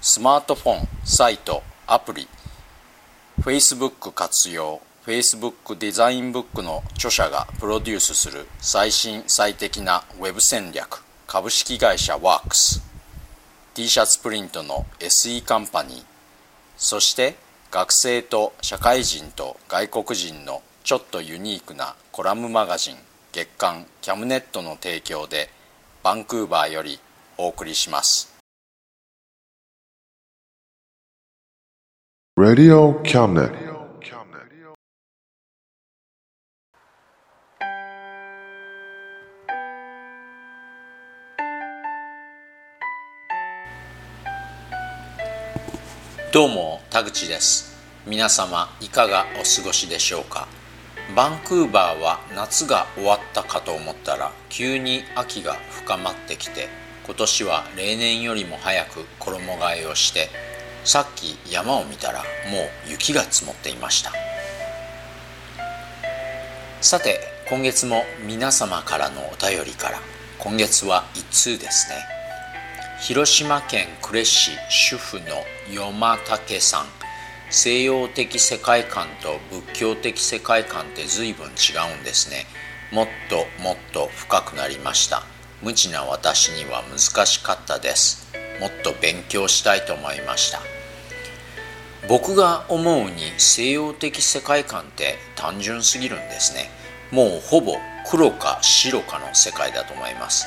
スマートフォンサイトアプリ Facebook 活用 Facebook デザインブックの著者がプロデュースする最新最適なウェブ戦略株式会社ワークス t シャツプリントの SE カンパニーそして学生と社会人と外国人のちょっとユニークなコラムマガジン月刊キャムネットの提供でバンクーバーよりお送りします。Radio Cabinet. どうも田口です皆様いかがお過ごしでしょうか？バンクーバーは夏が終わったかと思ったら急に秋が深まってきて今年は例年よりも早く衣替えをしてさっき山を見たらもう雪が積もっていました。さて今月も皆様からのお便りから今月は1通ですね。広島県呉市主婦の与間武さん。西洋的世界観と仏教的世界観って随分違うんですね。もっともっと深くなりました。無知な私には難しかったです。もっと勉強したいと思いました。僕が思うに西洋的世界観って単純すぎるんですね。もうほぼ黒か白かの世界だと思います。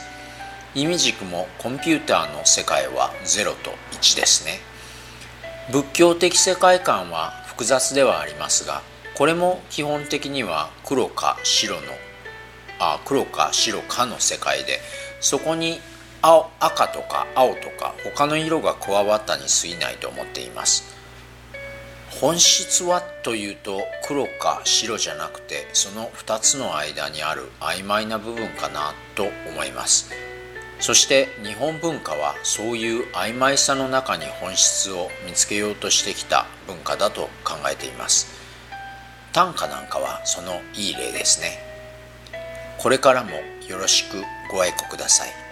意味軸もコンピューターの世界は0と1ですね。仏教的世界観は複雑ではありますがこれも基本的には黒か白のあ黒か白かの世界でそこに青赤とか青とか他の色が加わったに過ぎないと思っています。本質はというと黒か白じゃなくてその2つの間にある曖昧な部分かなと思います。そして日本文化はそういう曖昧さの中に本質を見つけようとしてきた文化だと考えています。短歌なんかはそのいい例ですね。これからもよろしくご愛顧ください。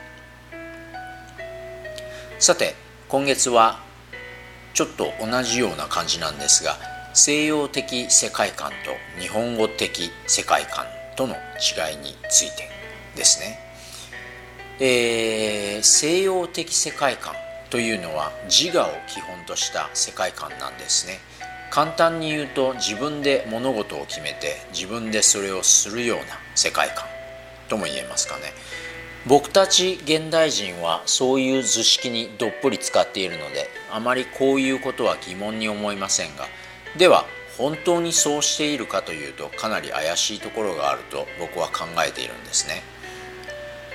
さて今月はちょっと同じような感じなんですが西洋的世界観と日本語的世界観との違いについてですね。えー、西洋的世界観というのは自我を基本とした世界観なんですね。簡単に言うと自分で物事を決めて自分でそれをするような世界観とも言えますかね。僕たち現代人はそういう図式にどっぷり使っているのであまりこういうことは疑問に思いませんがでは本当にそうしているかというとかなり怪しいところがあると僕は考えているんですね。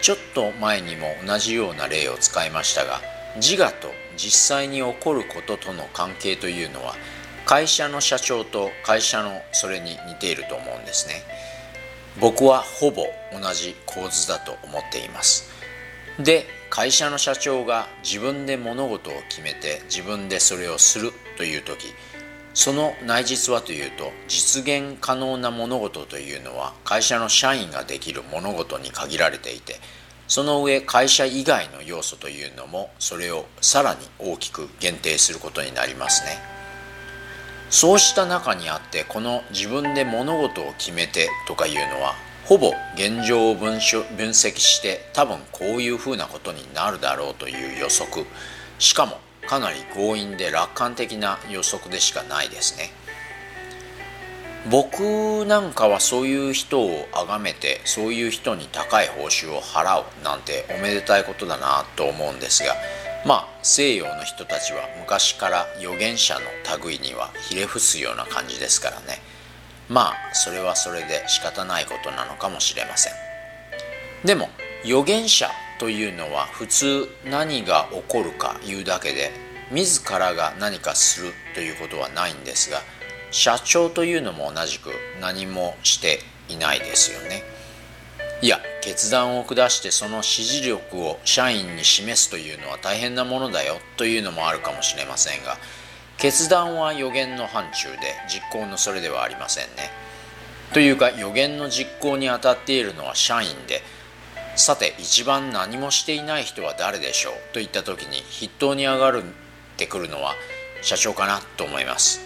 ちょっと前にも同じような例を使いましたが自我と実際に起こることとの関係というのは会社の社長と会社のそれに似ていると思うんですね僕はほぼ同じ構図だと思っています。で会社の社長が自分で物事を決めて自分でそれをするという時その内実はというと実現可能な物事というのは会社の社員ができる物事に限られていてその上会社以外の要素というのもそれをさらに大きく限定することになりますね。そうした中にあってこの自分で物事を決めてとかいうのはほぼ現状を分分析して多分こういうふうなことになるだろうという予測。しかもかなり強引で楽観的な予測でしかないですね。僕なんかはそういう人を崇めてそういう人に高い報酬を払うなんておめでたいことだなと思うんですがまあ西洋の人たちは昔から預言者の類にはひれ伏すような感じですからね。まあそれはそれで仕方ないことなのかもしれません。でも預言者というのは普通何が起こるか言うだけで自らが何かするということはないんですが社長というのも同じく何もしていないですよね。いや決断を下してその指示力を社員に示すというのは大変なものだよというのもあるかもしれませんが決断は予言の範疇で実行のそれではありませんね。というか予言の実行に当たっているのは社員でさて一番何もしていない人は誰でしょうといった時に筆頭に上がるってくるのは社長かなと思います。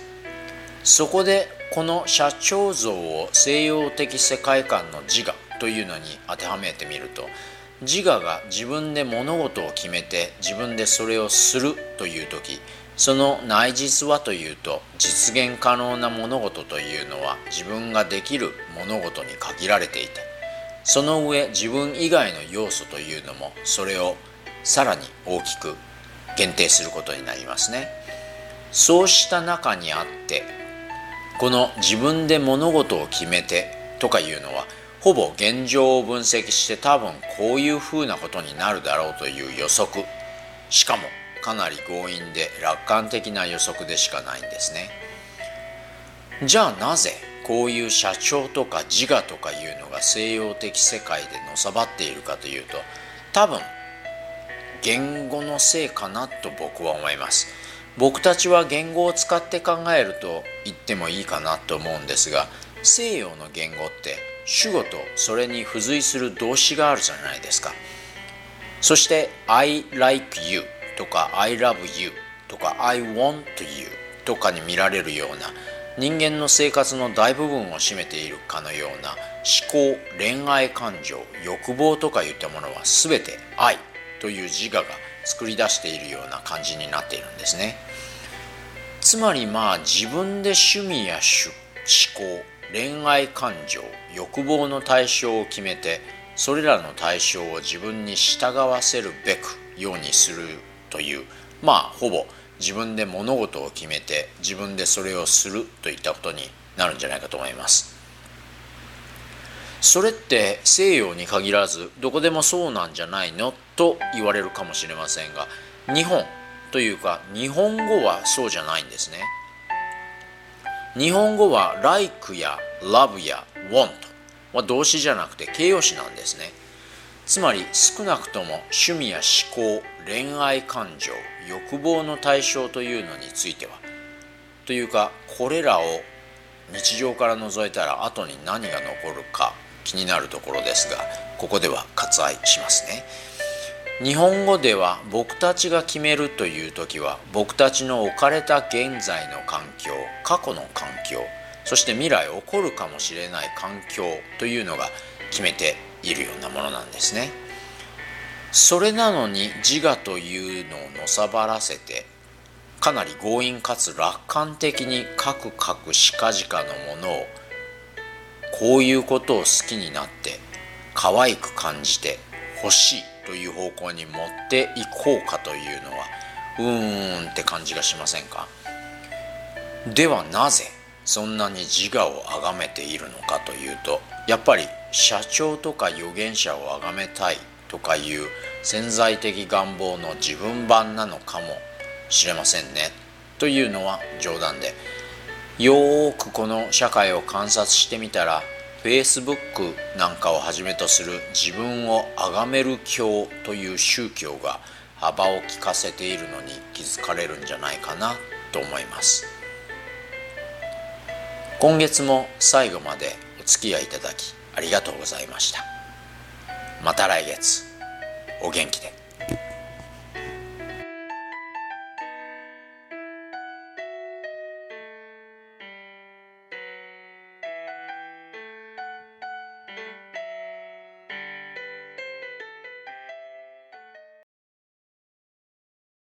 そこでこの社長像を西洋的世界観の自我というのに当てはめてみると自我が自分で物事を決めて自分でそれをするという時その内実はというと実現可能な物事というのは自分ができる物事に限られていてその上自分以外の要素というのもそれをさらに大きく限定することになりますね。そうした中にあってこの自分で物事を決めてとかいうのはほぼ現状を分析して多分こういうふうなことになるだろうという予測。しかもかなり強引で楽観的な予測でしかないんですね。じゃあなぜこういう社長とか自我とかいうのが西洋的世界でのさばっているかというと多分言語のせいかなと僕は思います。僕たちは言語を使って考えると言ってもいいかなと思うんですが西洋の言語って主語とそれに付随する動詞があるじゃないですか。そして I like you とか I love you とか I want you とかに見られるような人間の生活の大部分を占めているかのような思考恋愛感情欲望とかいったものは全て愛という自我が作り出しているような感じになっているんですね。つまりまあ自分で趣味や思考恋愛感情欲望の対象を決めてそれらの対象を自分に従わせるべくようにするというまあほぼ自分で物事を決めて自分でそれをするといったことになるんじゃないかと思います。それって西洋に限らずどこでもそうなんじゃないのと言われるかもしれませんが日本というか日本語はそうじゃないんですね。日本語は like や love や want は動詞じゃなくて形容詞なんですね。つまり少なくとも趣味や思考恋愛感情欲望の対象というのについてはというかこれらを日常から除いたら後に何が残るか気になるところですがここでは割愛しますね。日本語では僕たちが決めるという時は僕たちの置かれた現在の環境過去の環境そして未来起こるかもしれない環境というのが決めているようなものなんですね。それなのに自我というのをのさばらせてかなり強引かつ楽観的にカクカクしかじかのものをこういうことを好きになって可愛く感じて欲しいという方向に持っていこうかというのはうーんって感じがしませんか？ではなぜそんなに自我を崇めているのかというとやっぱり社長とか預言者を崇めたいとかいう潜在的願望の自分版なのかもしれませんね。というのは冗談で。よーくこの社会を観察してみたら Facebook なんかをはじめとする自分を崇める教という宗教が幅を利かせているのに気づかれるんじゃないかなと思います。今月も最後までお付き合いいただきありがとうございました。また来月。お元気で。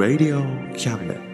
Radio Cabinet.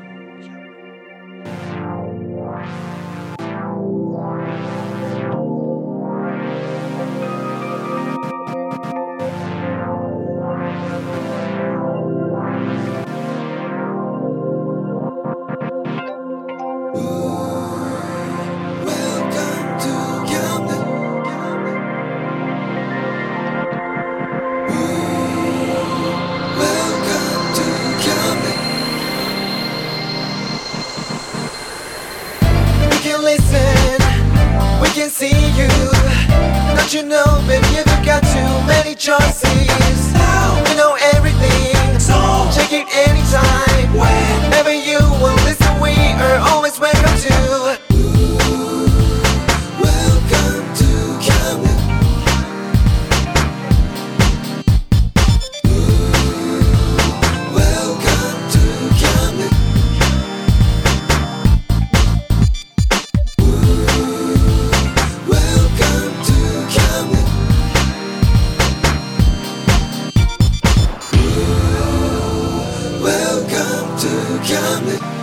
Choices. coming.